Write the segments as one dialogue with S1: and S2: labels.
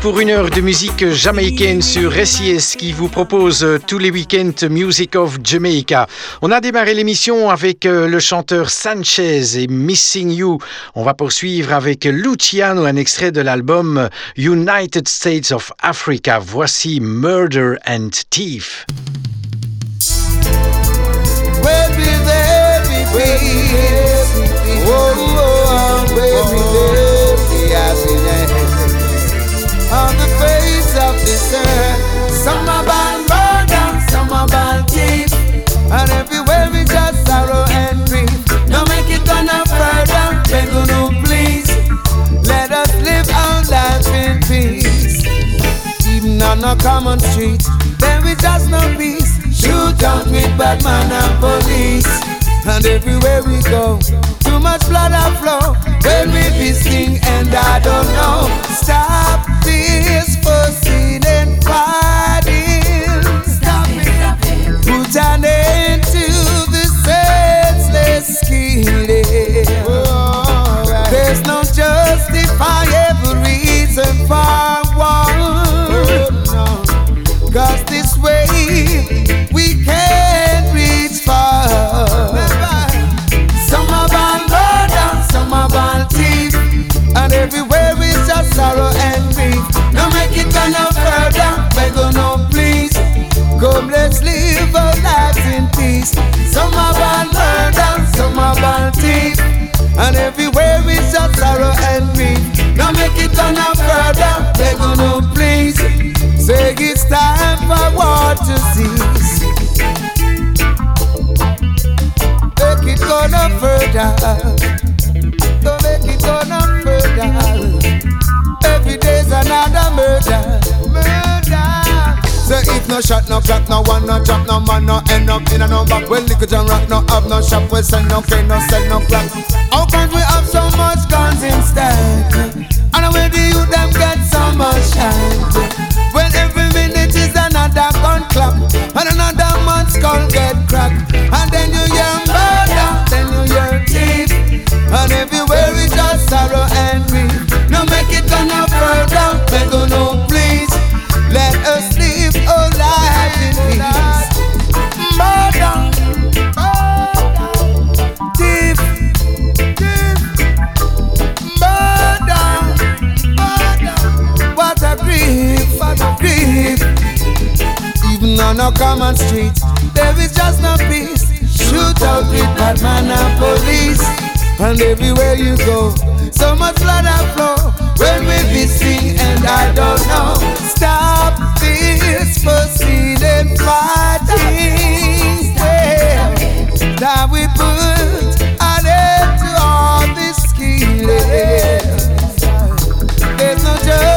S1: Pour une heure de musique jamaïcaine sur SIS qui vous propose euh, tous les week-ends Music of Jamaica. On a démarré l'émission avec euh, le chanteur Sanchez et Missing You. On va poursuivre avec Luciano, un extrait de l'album United States of Africa. Voici Murder and Thief.
S2: There murder, and everywhere we just sorrow and grief. Make it further, you please. Let us live our life in peace. Even on a common street, then we just no peace. Shoot out with bad man and police. And everywhere we go, too much blood a flow. When we be sing and I don't know. Stop this Stop it. Put an end to senseless killing. There's no justifiable reason for war. Oh, Cause this way we can't reach far. Some are some are and everywhere just sorrow and grief. No make it on home, let's live our lives in peace. Some are born murder, some are born thief. And everywhere is just sorrow and grief. Now make it on a further, they're gonna please. Say it's time for war to cease. Make it go no further. Don't make it go no further. Shot, no one, no drop, no man, no end up in a no back. Well, liquor and rock, no have no shop, we sell no cane, no sell no clock. How come we have so much guns instead? And where the youth them get so much shine When every minute is another gun clap And another man's skull get cracked on a common street, there is just no peace. Shoot out with Batman and police. And everywhere you go, so much blood and flow. When we be sing and I don't know. Stop this proceeding fighting. Yeah. That we put an end to all this killing. There's no justifiable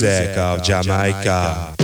S3: Music of Jamaica.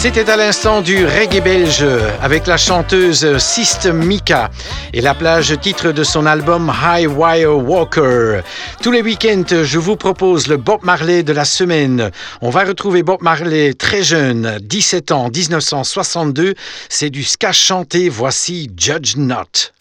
S4: C'était à l'instant du reggae belge avec la chanteuse System Mika et la plage titre de son album High Wire Walker. Tous les week-ends, je vous propose le Bob Marley de la semaine. On va retrouver Bob Marley très jeune, 17 ans, 1962. C'est du ska chanté. Voici Judge Not.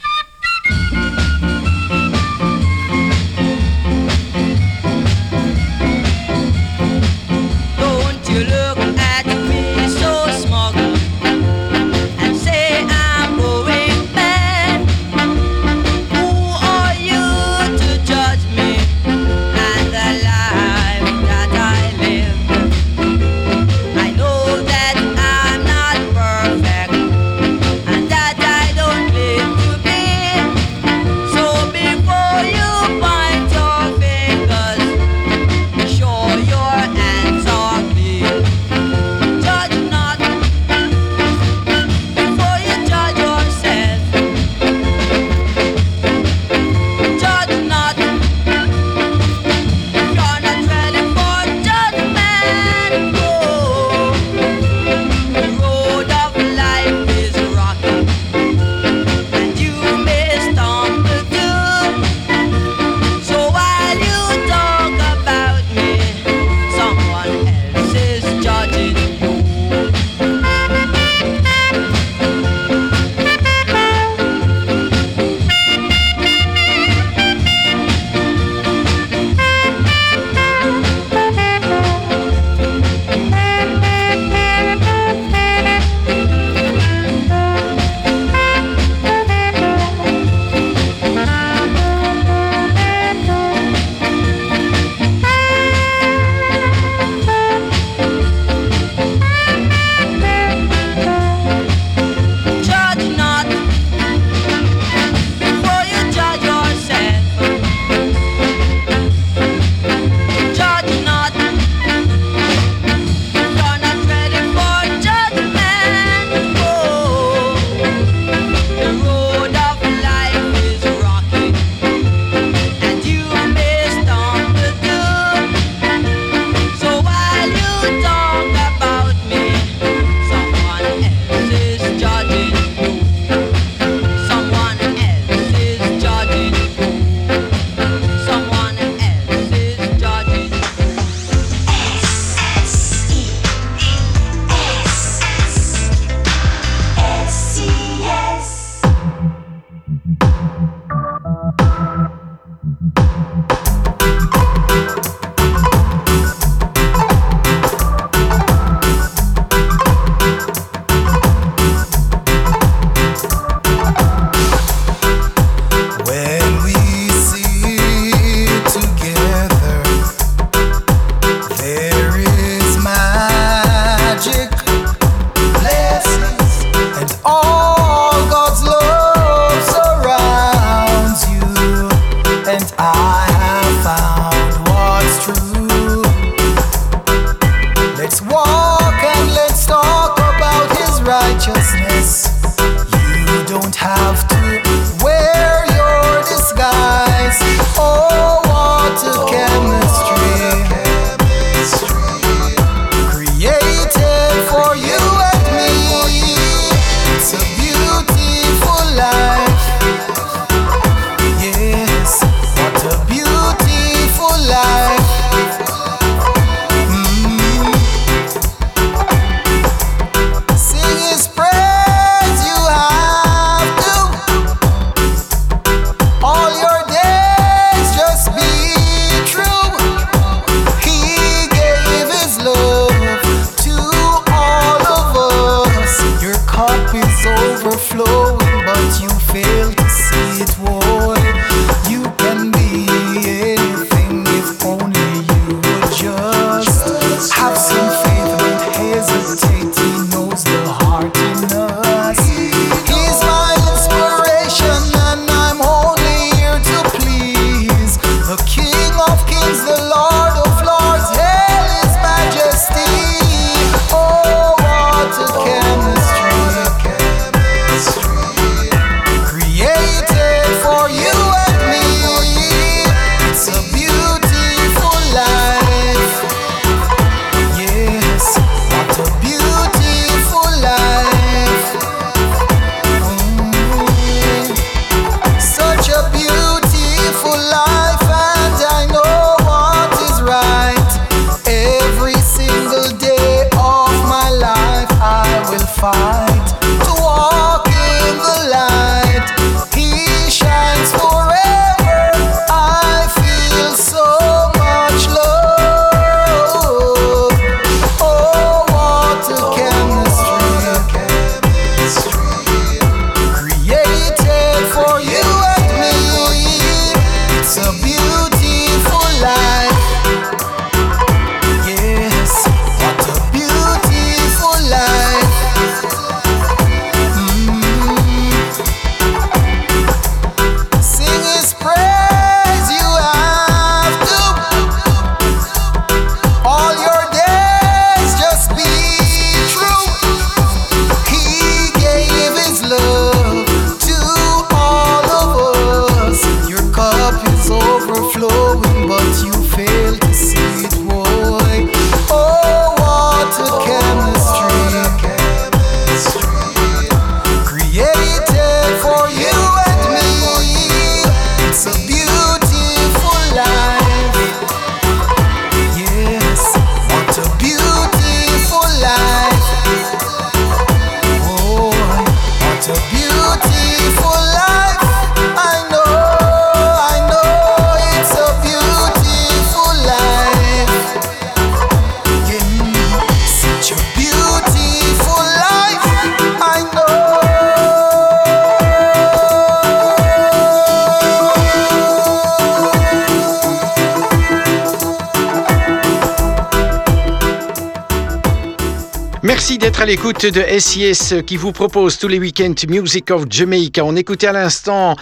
S1: L'écoute de SIS qui vous propose tous les week-ends Music of Jamaica. On écoutait à l'instant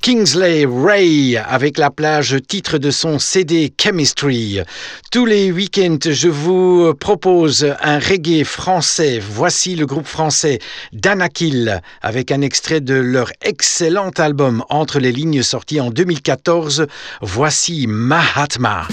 S1: Kingsley Ray avec la plage titre de son CD Chemistry. Tous les week-ends, je vous propose un reggae français. Voici le groupe français Danakil avec un extrait de leur excellent album Entre les lignes sorti en 2014. Voici Mahatma.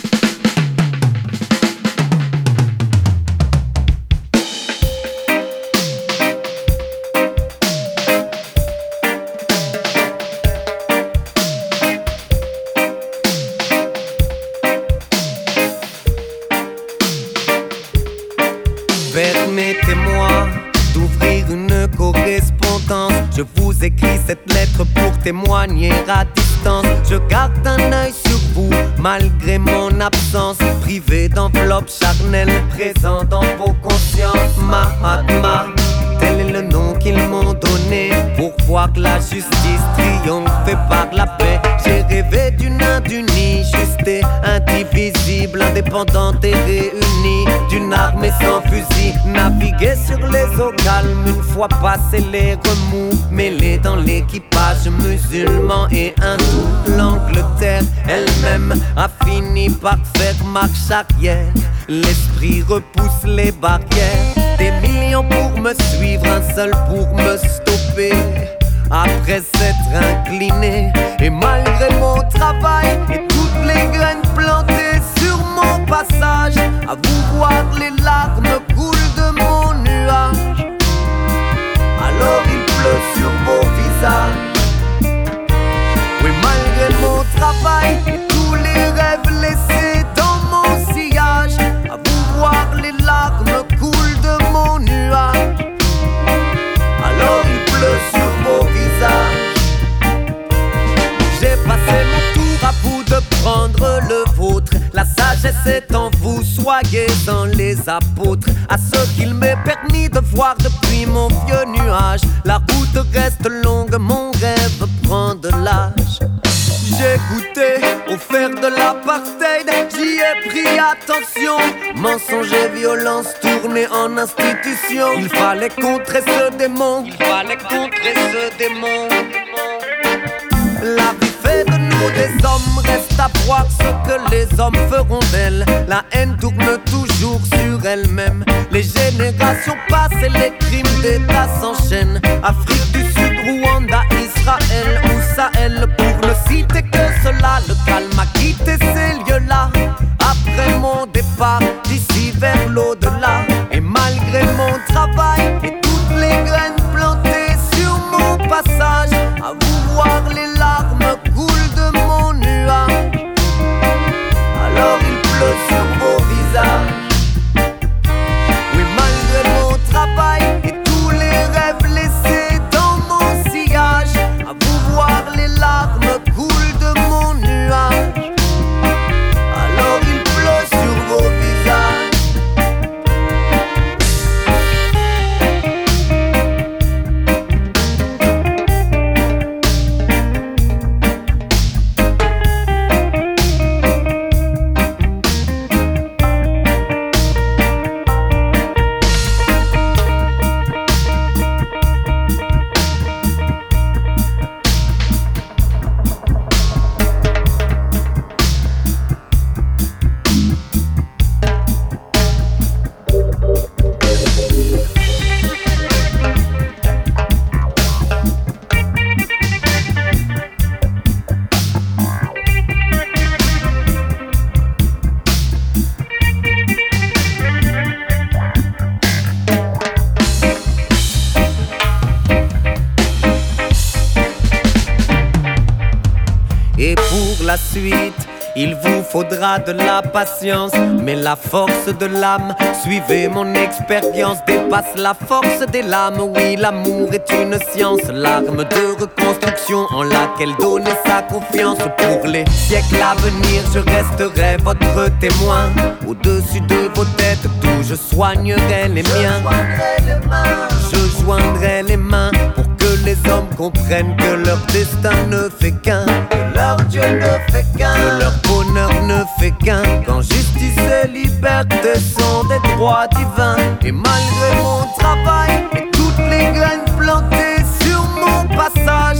S5: Écris cette lettre pour témoigner à distance? Je garde un œil sur vous malgré mon absence. Privé d'enveloppe charnelle, présent dans vos consciences. Mahatma, tel est le nom qu'ils m'ont donné pour voir que la justice triomphe par la paix? J'ai rêvé d'une Inde unie, juste et indivisible, indépendante et réunie, d'une armée sans fusil, naviguer sur les eaux calmes une fois passé les remous, mêlés dans l'équipage musulman et hindou. L'Angleterre elle-même a fini par faire marche arrière. L'esprit repousse les barrières, des millions pour me suivre, un seul pour me stopper après s'être incliné. Et malgré mon travail et toutes les graines plantées sur mon passage, à vous voir les sagesse est en vous, soyez dans les apôtres. À ce qu'il m'est permis de voir depuis mon vieux nuage. La route reste longue, mon rêve prend de l'âge. J'ai goûté au fer de l'apartheid, j'y ai pris attention. Mensonge et violence tournés en institution. Il fallait contrer ce démon, il fallait contrer ce démon. La vie fait de nous des hommes, les hommes feront d'elle. La haine tourne toujours sur elle-même. Les générations passent et les crimes d'État s'enchaînent. Afrique du Sud, de la patience, mais la force de l'âme, suivez mon expérience, dépasse la force des lames. Oui, l'amour est une science, l'arme de reconstruction en laquelle donner sa confiance. Pour les siècles à venir, je resterai votre témoin. Au-dessus de vos têtes, d'où je soignerai les miens. Je joindrai les mains les hommes comprennent que leur destin ne fait qu'un, que leur Dieu ne fait qu'un, que leur bonheur ne fait qu'un, quand justice et liberté sont des droits divins. Et malgré mon travail et toutes les graines plantées sur mon passage,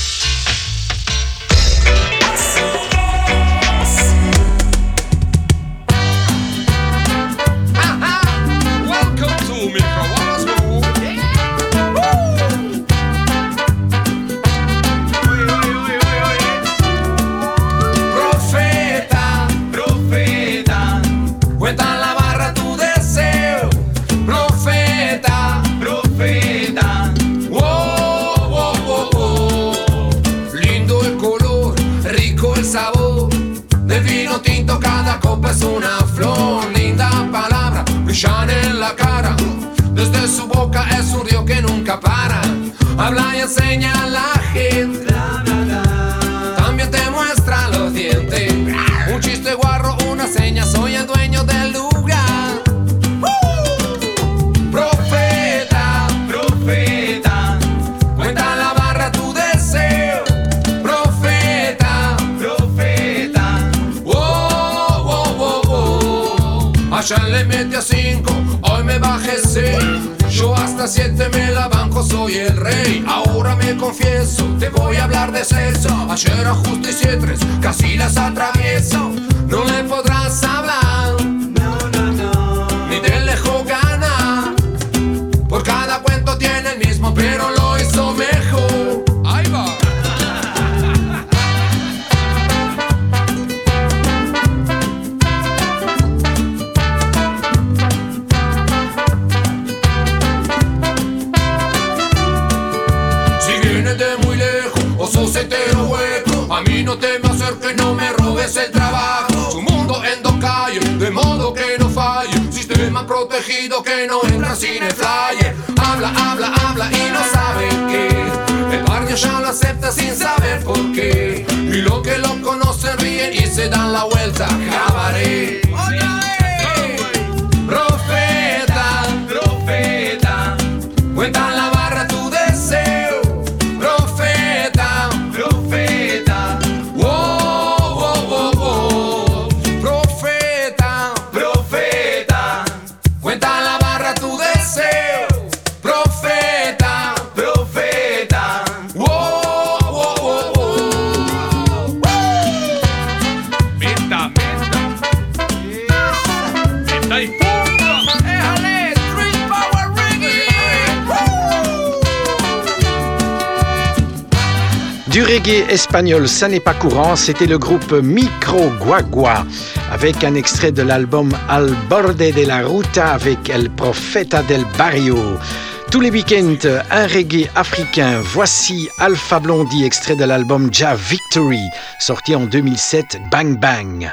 S6: ya lo acepta sin saber por qué. Y los que lo conocen ríen y se dan la vuelta. reggae
S1: espagnol, ça n'est pas courant, c'était le groupe Micro Guagua avec un extrait de l'album Al borde de la ruta avec El Profeta del Barrio. Tous les week-ends, un reggae africain. Voici Alpha Blondie, extrait de l'album Ja Victory, sorti en 2007, Bang Bang.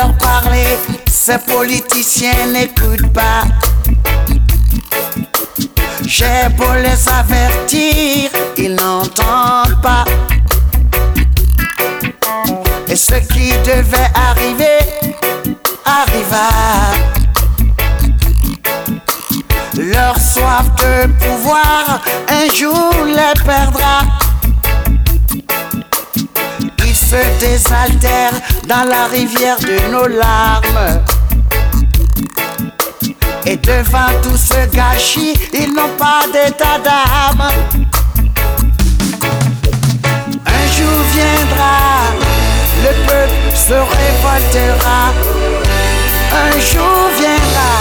S7: Leur parler, ces politiciens n'écoutent pas. J'ai beau les avertir, ils n'entendent pas. Et ce qui devait arriver, arriva. Leur soif de pouvoir, un jour les perdra. Ils se désaltèrent dans la rivière de nos larmes. Et devant tout ce gâchis, ils n'ont pas d'état d'âme. Un jour viendra, le peuple se révoltera. Un jour viendra,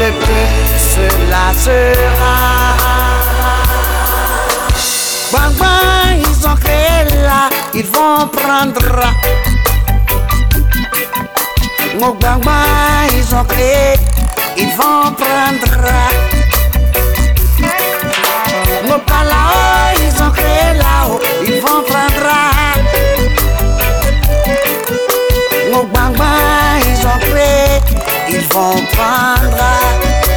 S7: le peuple se lassera. Bang bang, ils ont créé là, ils vont prendre. Mon ils ont créé, ils vont prendre. Mon ils ont créé là-haut, ils vont prendre. Mon ils ont créé, ils vont prendre.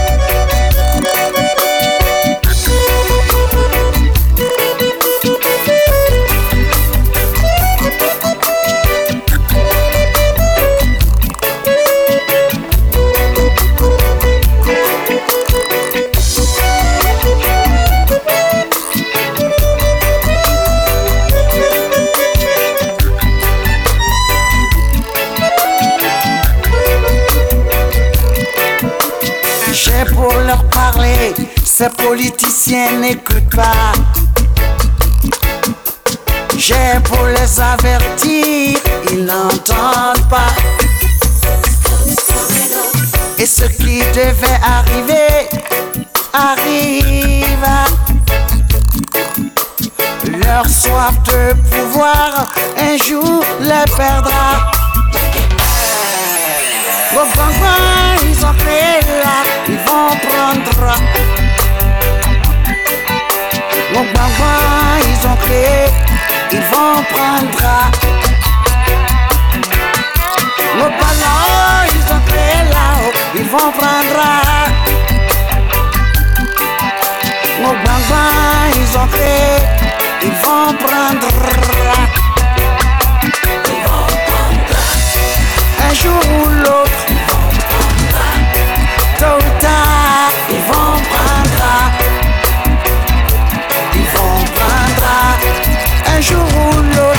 S7: Ces politiciens n'écoutent pas. J'ai pour les avertir, ils n'entendent pas. Et ce qui devait arriver, arrive. Leur soif de pouvoir, un jour les perdra. Vos bang ils ont créé là, ils vont prendre. Vos bang ils ont créé, ils vont prendre. Vos ballons, ils ont créé là-haut, ils vont prendre. Vos bang ils ont créé, ils vont prendre. Un jour ou l'autre, tôt ou tard, ils vont prendre. Ils vont prendre. Un jour ou l'autre,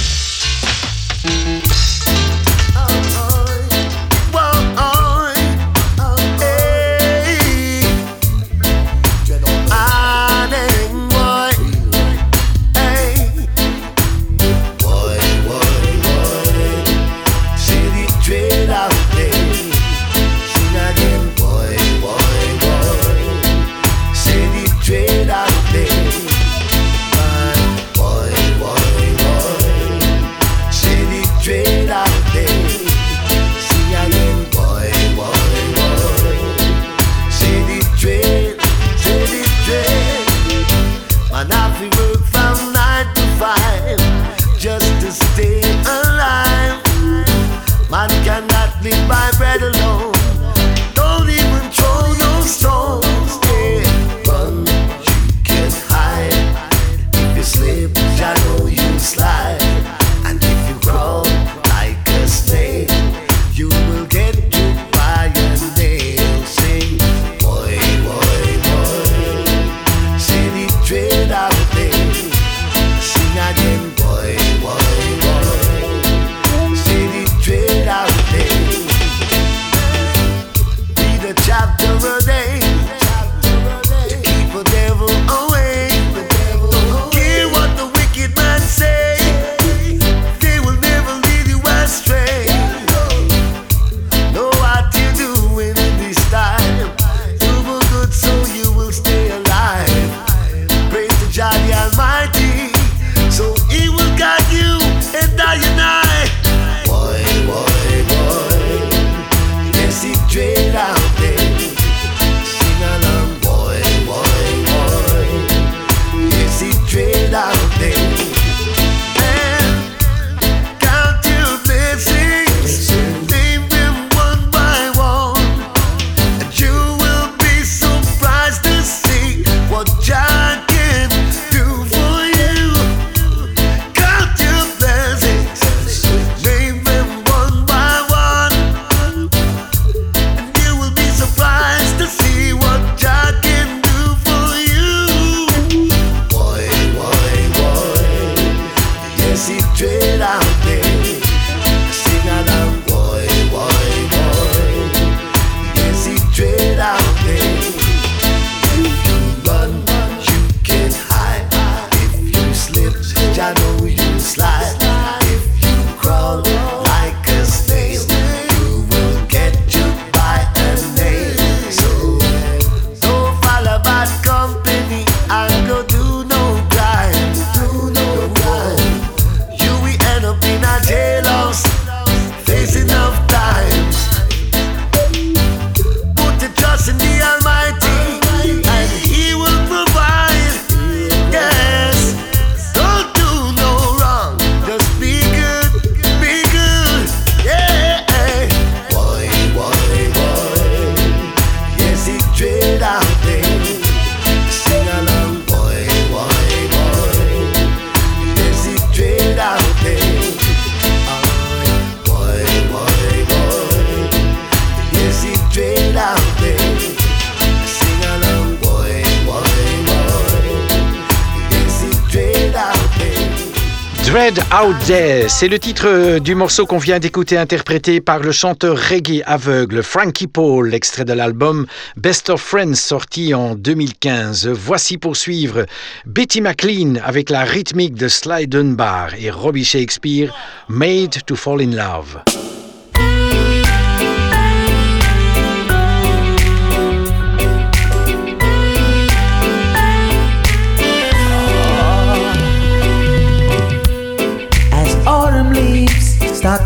S8: C'est le titre du morceau qu'on vient d'écouter interprété par le chanteur reggae aveugle Frankie Paul, extrait de l'album Best of Friends sorti en 2015. Voici pour suivre Betty McLean avec la rythmique de Sly Dunbar et Robbie Shakespeare, Made to Fall in Love.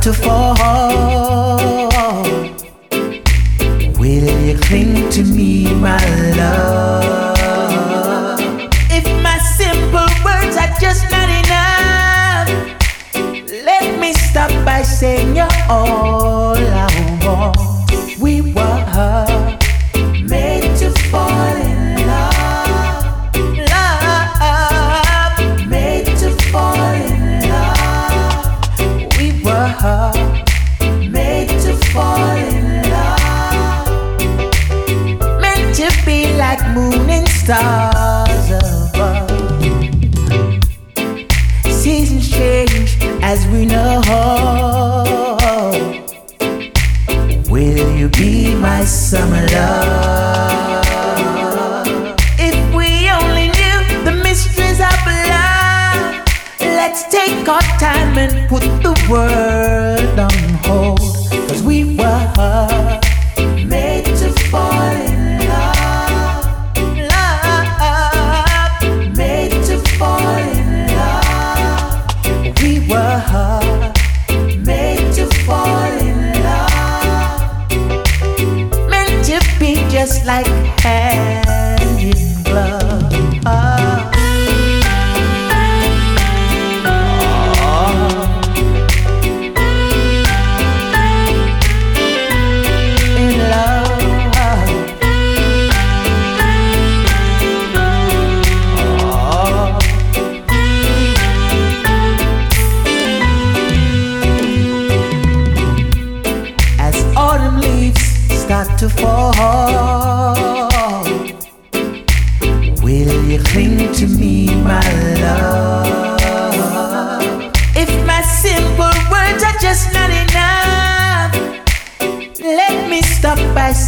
S9: To fall.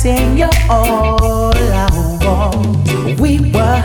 S9: By you're all I want. We were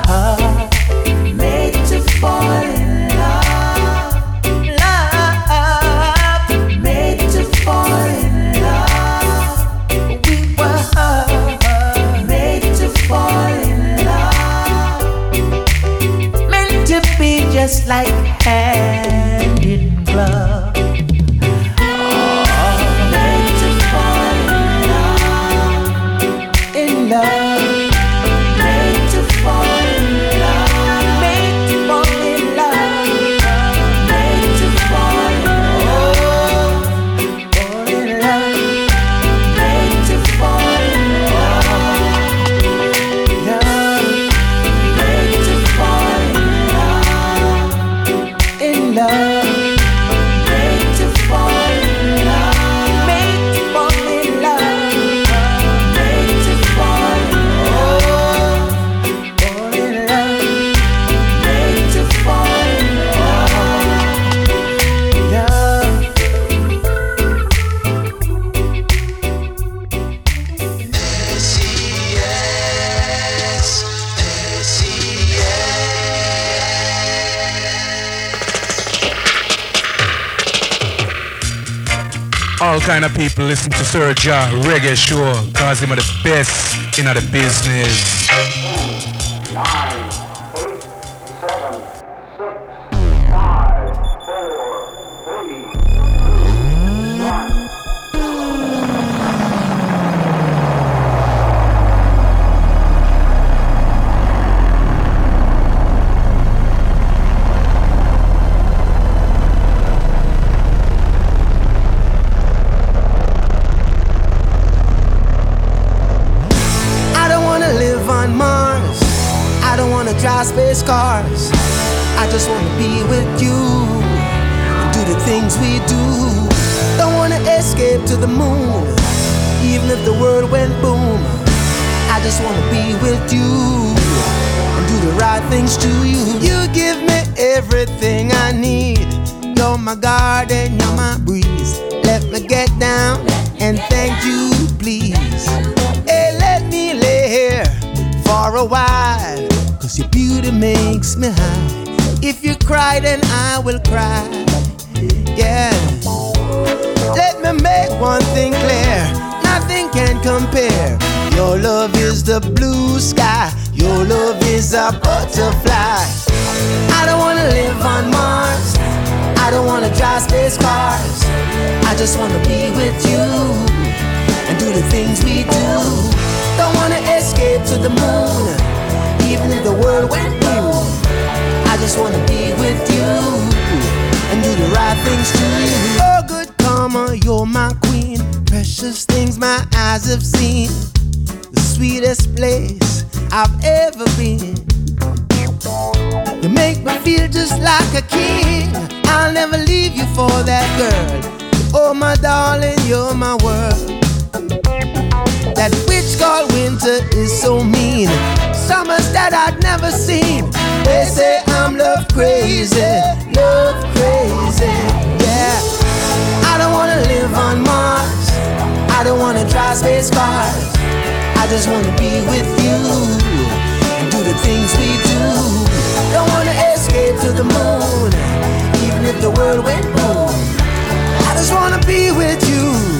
S10: kind of people listen to Sir Jah Reggae Show cause him are the best in the business.
S9: Love crazy, love crazy. Yeah. I don't wanna live on Mars. I don't wanna drive space cars. I just wanna be with you and do the things we do. Don't wanna escape to the moon, even if the world went boom. I just wanna be with you.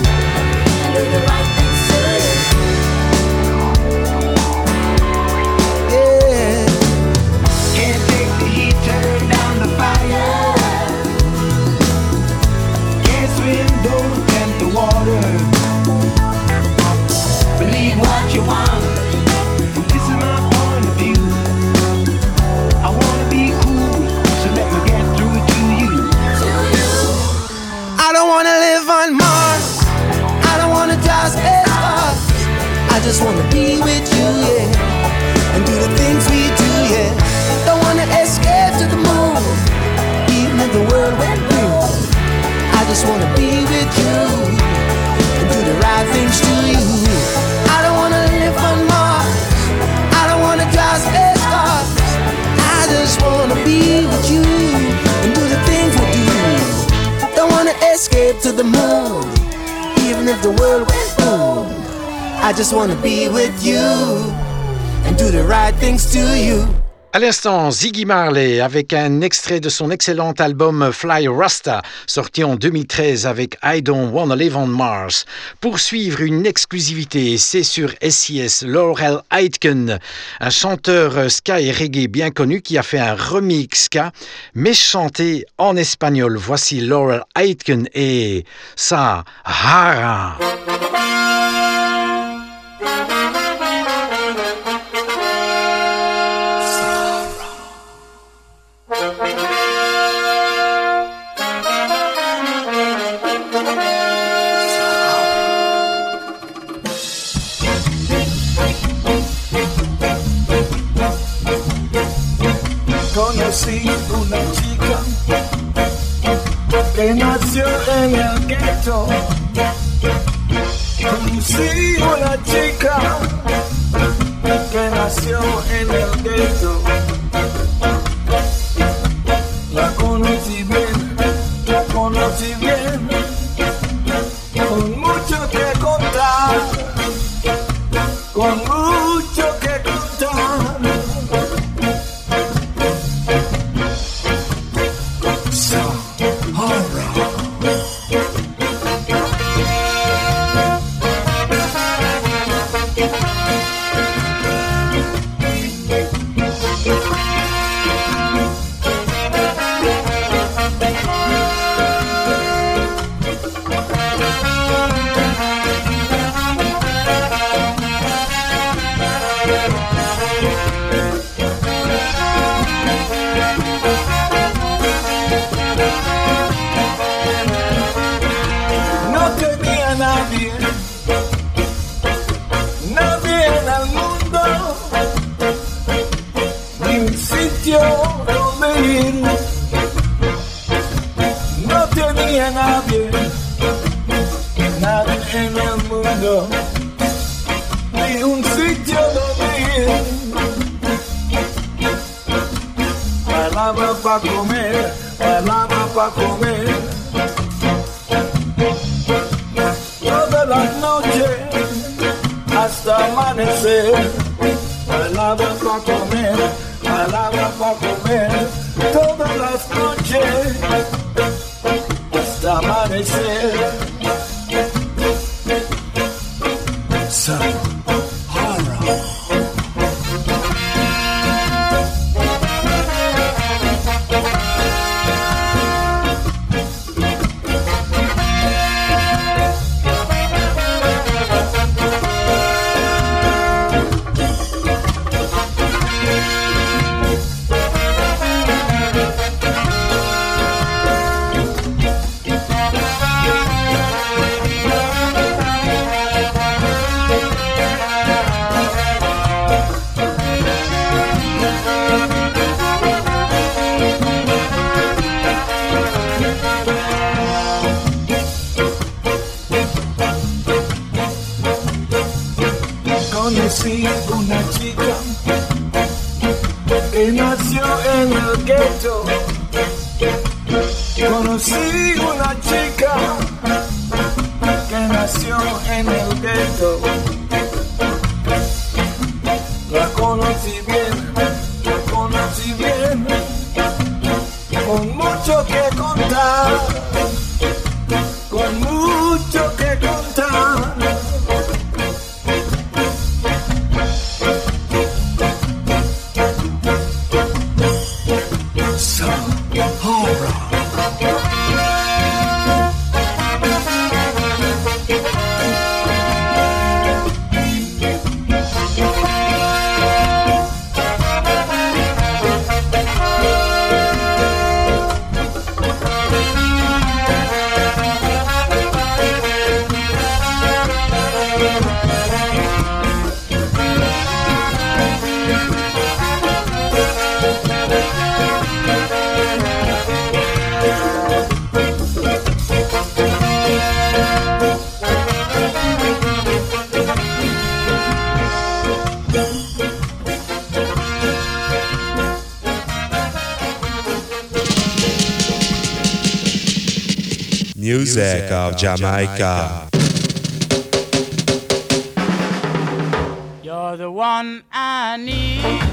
S9: Just wanna be with you, yeah. And do the things we do, yeah. Don't wanna escape to the moon, even if the world went blue. I just wanna be with you and do the right things to you. I don't wanna live on Mars. I don't wanna drive space cars. I just wanna be with you and do the things we do. Don't wanna escape to the moon, even if the world went boom. I just wanna be with you and do the right things to you.
S8: À l'instant, Ziggy Marley avec un extrait de son excellent album Fly Rasta, sorti en 2013 avec I Don't Wanna Live on Mars. Pour suivre une exclusivité, c'est sur SIS Laurel Aitken, un chanteur ska et reggae bien connu qui a fait un remix ska, mais chanté en espagnol. Voici Laurel Aitken et Sahara.
S11: Conocí hasta amanecer. Bailaba para comer, bailaba para comer todas las noches hasta amanecer.
S12: music of Jamaica.
S13: You're the one I need.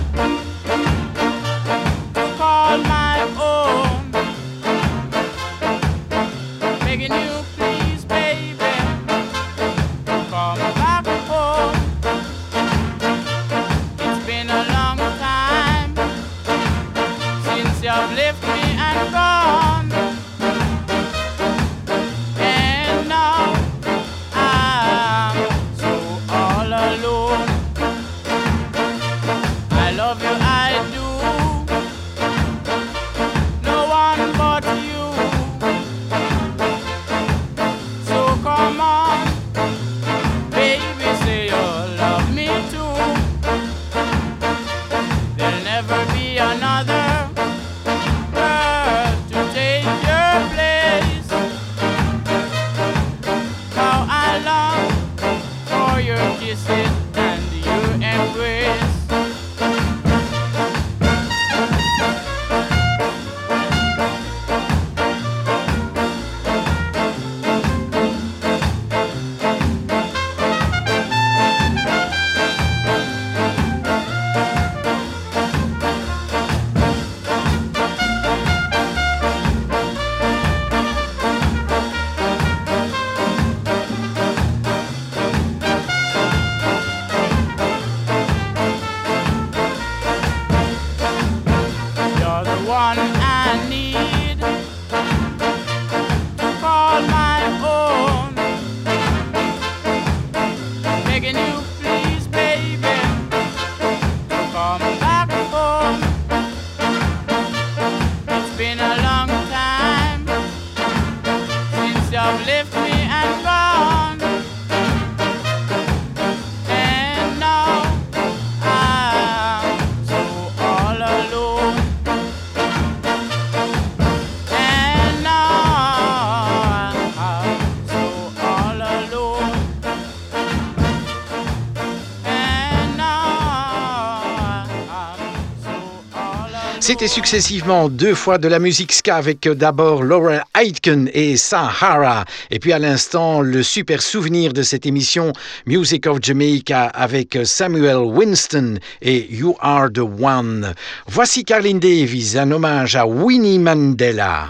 S1: C'était successivement deux fois de la musique ska avec d'abord Laurel Aitken et Sahara. Et puis à l'instant, le super souvenir de cette émission Music of Jamaica avec Samuel Winston et You Are the One. Voici Carlin Davis, un hommage à Winnie Mandela.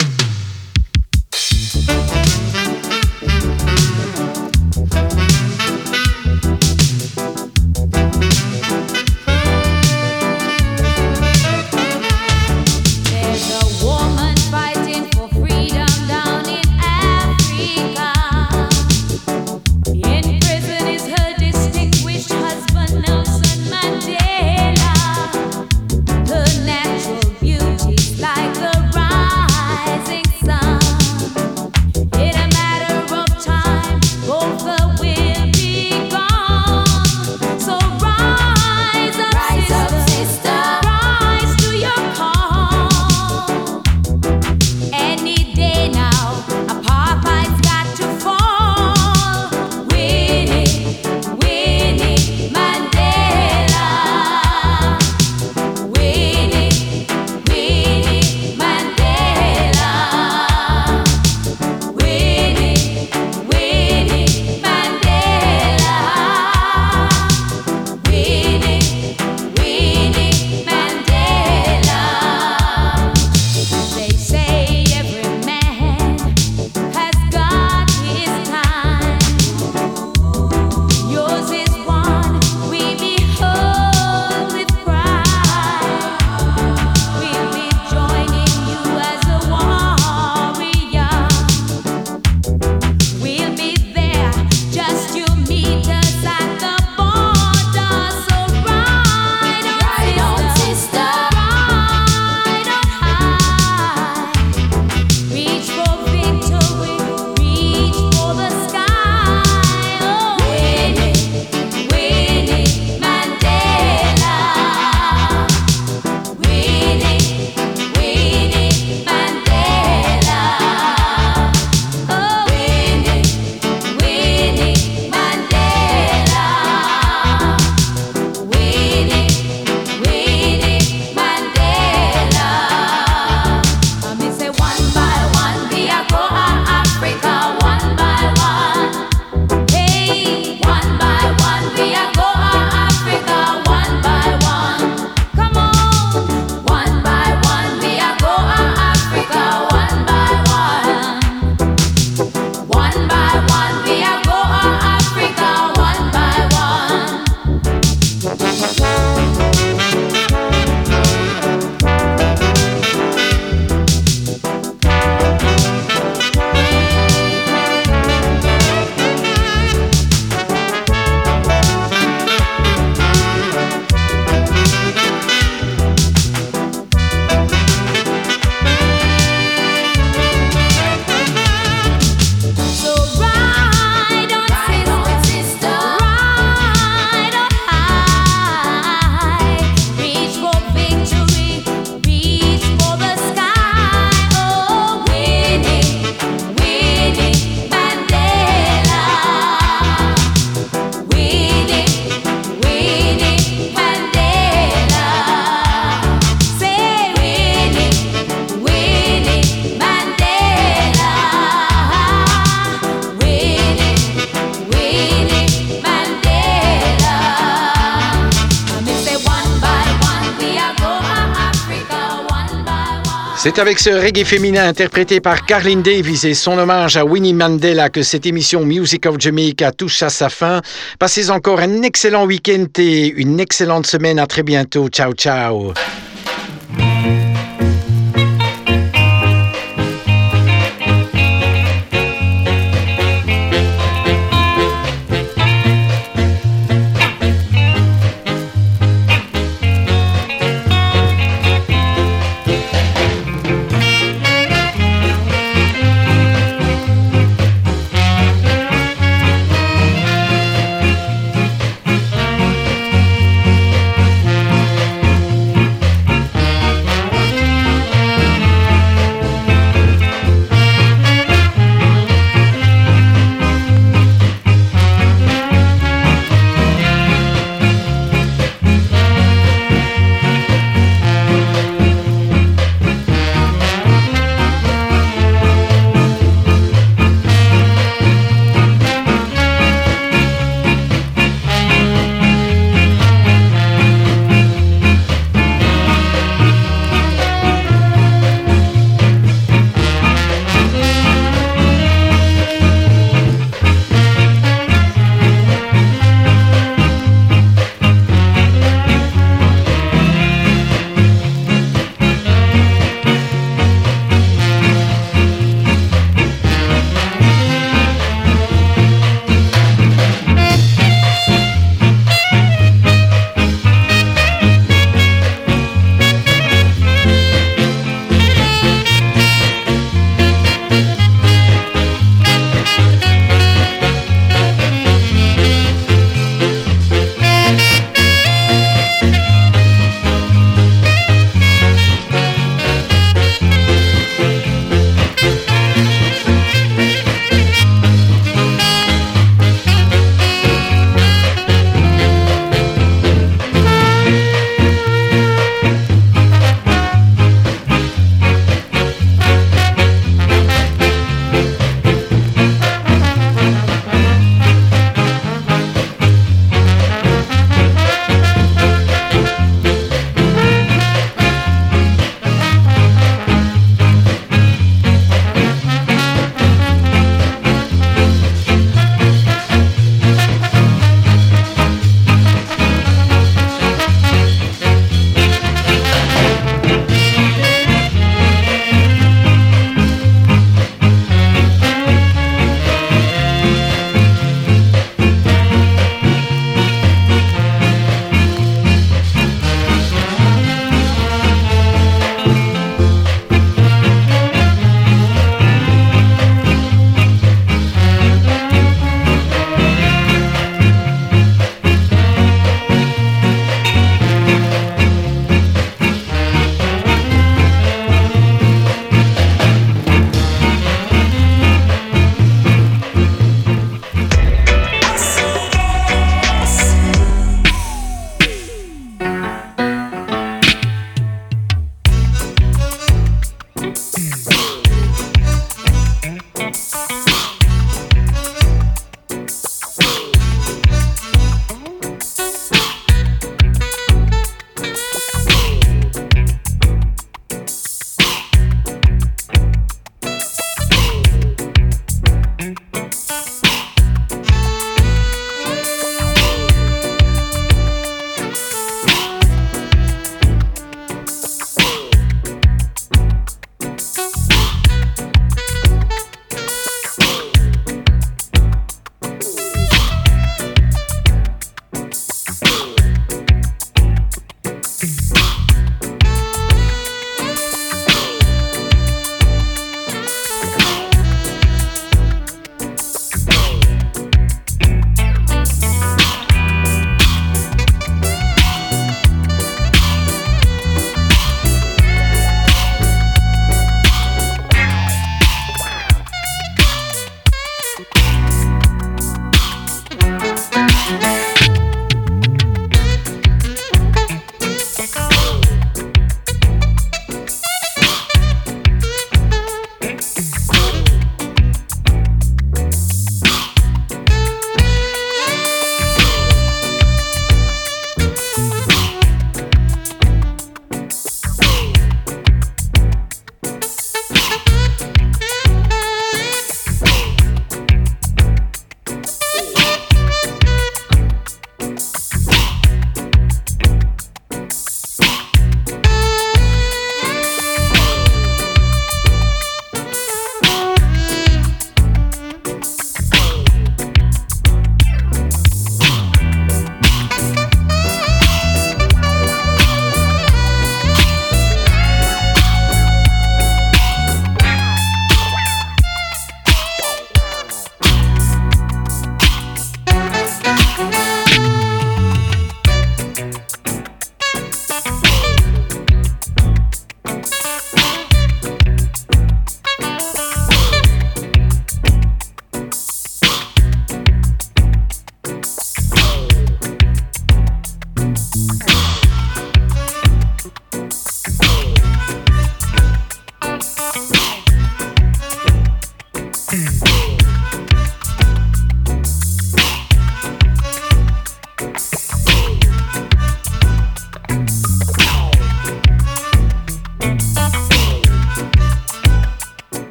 S1: C'est avec ce reggae féminin interprété par Carlin Davis et son hommage à Winnie Mandela que cette émission Music of Jamaica touche à sa fin. Passez encore un excellent week-end et une excellente semaine. À très bientôt. Ciao, ciao.